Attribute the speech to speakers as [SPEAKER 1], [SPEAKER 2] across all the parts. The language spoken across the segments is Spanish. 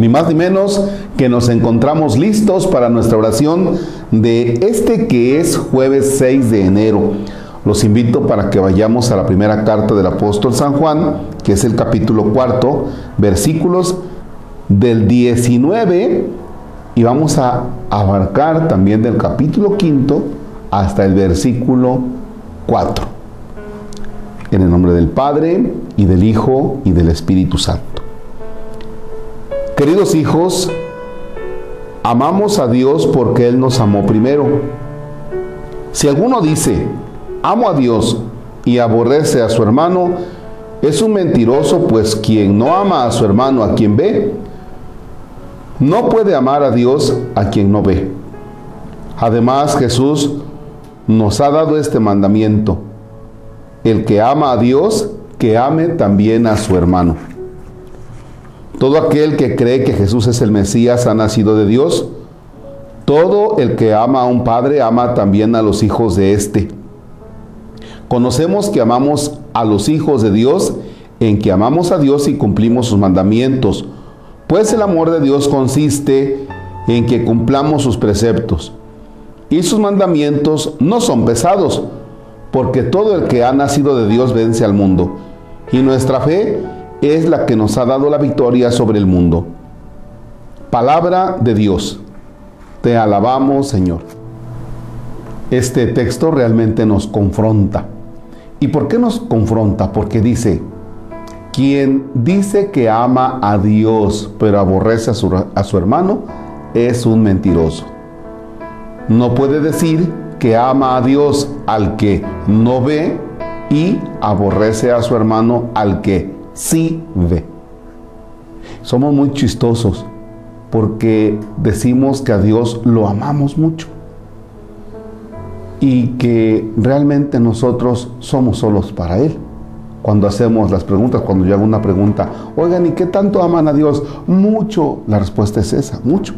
[SPEAKER 1] Ni más ni menos que nos encontramos listos para nuestra oración de este que es jueves 6 de enero. Los invito para que vayamos a la primera carta del apóstol San Juan, que es el capítulo cuarto, versículos del 19 y vamos a abarcar también del capítulo quinto hasta el versículo 4. En el nombre del Padre y del Hijo y del Espíritu Santo. Queridos hijos, amamos a Dios porque Él nos amó primero. Si alguno dice, amo a Dios y aborrece a su hermano, es un mentiroso, pues quien no ama a su hermano a quien ve, no puede amar a Dios a quien no ve. Además, Jesús nos ha dado este mandamiento. El que ama a Dios, que ame también a su hermano. Todo aquel que cree que Jesús es el Mesías ha nacido de Dios. Todo el que ama a un padre ama también a los hijos de éste. Conocemos que amamos a los hijos de Dios en que amamos a Dios y cumplimos sus mandamientos pues el amor de Dios consiste en que cumplamos sus preceptos. Y sus mandamientos no son pesados, porque todo el que ha nacido de Dios vence al mundo. Y nuestra fe es la que nos ha dado la victoria sobre el mundo. Palabra de Dios. Te alabamos, Señor. Este texto realmente nos confronta. ¿Y por qué nos confronta? Porque dice, quien dice que ama a Dios pero aborrece a su, a su hermano es un mentiroso. No puede decir que ama a Dios al que no ve y aborrece a su hermano al que sí ve. Somos muy chistosos porque decimos que a Dios lo amamos mucho y que realmente nosotros somos solos para Él cuando hacemos las preguntas, cuando yo hago una pregunta, oigan, ¿y qué tanto aman a Dios? Mucho. La respuesta es esa, mucho.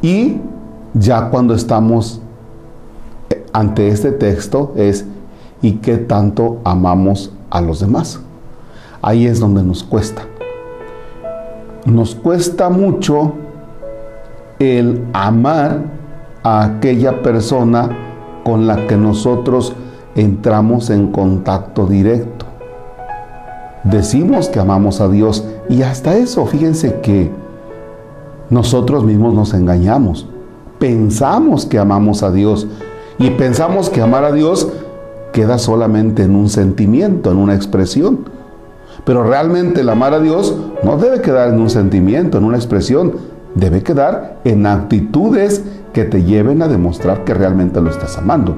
[SPEAKER 1] Y ya cuando estamos eh, ante este texto es, ¿y qué tanto amamos a los demás? Ahí es donde nos cuesta. Nos cuesta mucho el amar a aquella persona con la que nosotros entramos en contacto directo. Decimos que amamos a Dios y hasta eso, fíjense que nosotros mismos nos engañamos. Pensamos que amamos a Dios y pensamos que amar a Dios queda solamente en un sentimiento, en una expresión. Pero realmente el amar a Dios no debe quedar en un sentimiento, en una expresión, debe quedar en actitudes que te lleven a demostrar que realmente lo estás amando.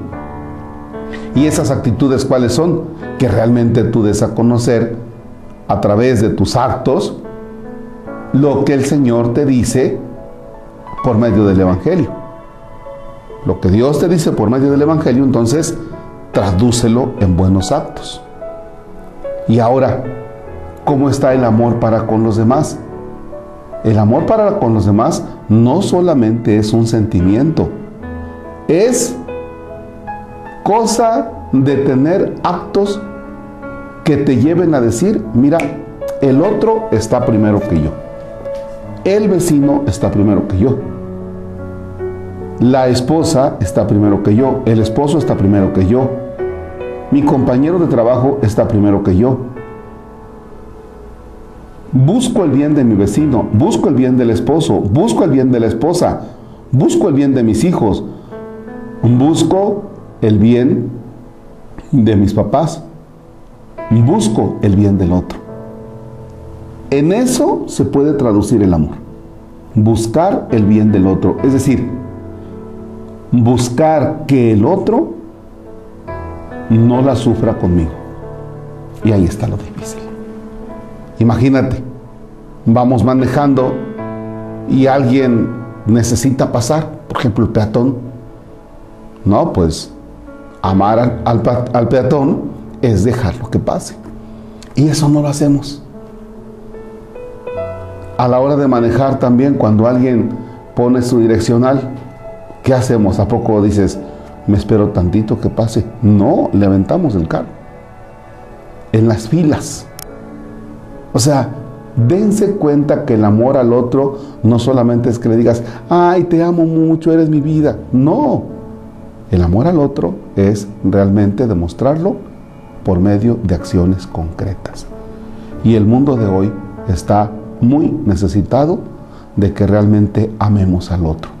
[SPEAKER 1] ¿Y esas actitudes cuáles son? Que realmente tú des a conocer a través de tus actos lo que el Señor te dice por medio del Evangelio. Lo que Dios te dice por medio del Evangelio, entonces tradúcelo en buenos actos. Y ahora, ¿cómo está el amor para con los demás? El amor para con los demás no solamente es un sentimiento, es cosa de tener actos que te lleven a decir, mira, el otro está primero que yo. El vecino está primero que yo. La esposa está primero que yo. El esposo está primero que yo. Mi compañero de trabajo está primero que yo. Busco el bien de mi vecino, busco el bien del esposo, busco el bien de la esposa, busco el bien de mis hijos, busco el bien de mis papás, busco el bien del otro. En eso se puede traducir el amor. Buscar el bien del otro. Es decir, buscar que el otro no la sufra conmigo. Y ahí está lo difícil. Imagínate, vamos manejando y alguien necesita pasar, por ejemplo el peatón. No, pues amar al, peatón es dejarlo que pase. Y eso no lo hacemos. A la hora de manejar también, cuando alguien pone su direccional, ¿qué hacemos? ¿A poco dices, me espero tantito que pase? No, levantamos el carro. En las filas. O sea, Dense cuenta que el amor al otro no solamente es que le digas, ay, te amo mucho, eres mi vida. No, el amor al otro es realmente demostrarlo por medio de acciones concretas. Y el mundo de hoy está muy necesitado de que realmente amemos al otro.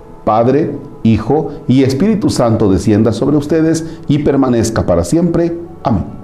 [SPEAKER 1] Padre, Hijo y Espíritu Santo descienda sobre ustedes y permanezca para siempre. Amén.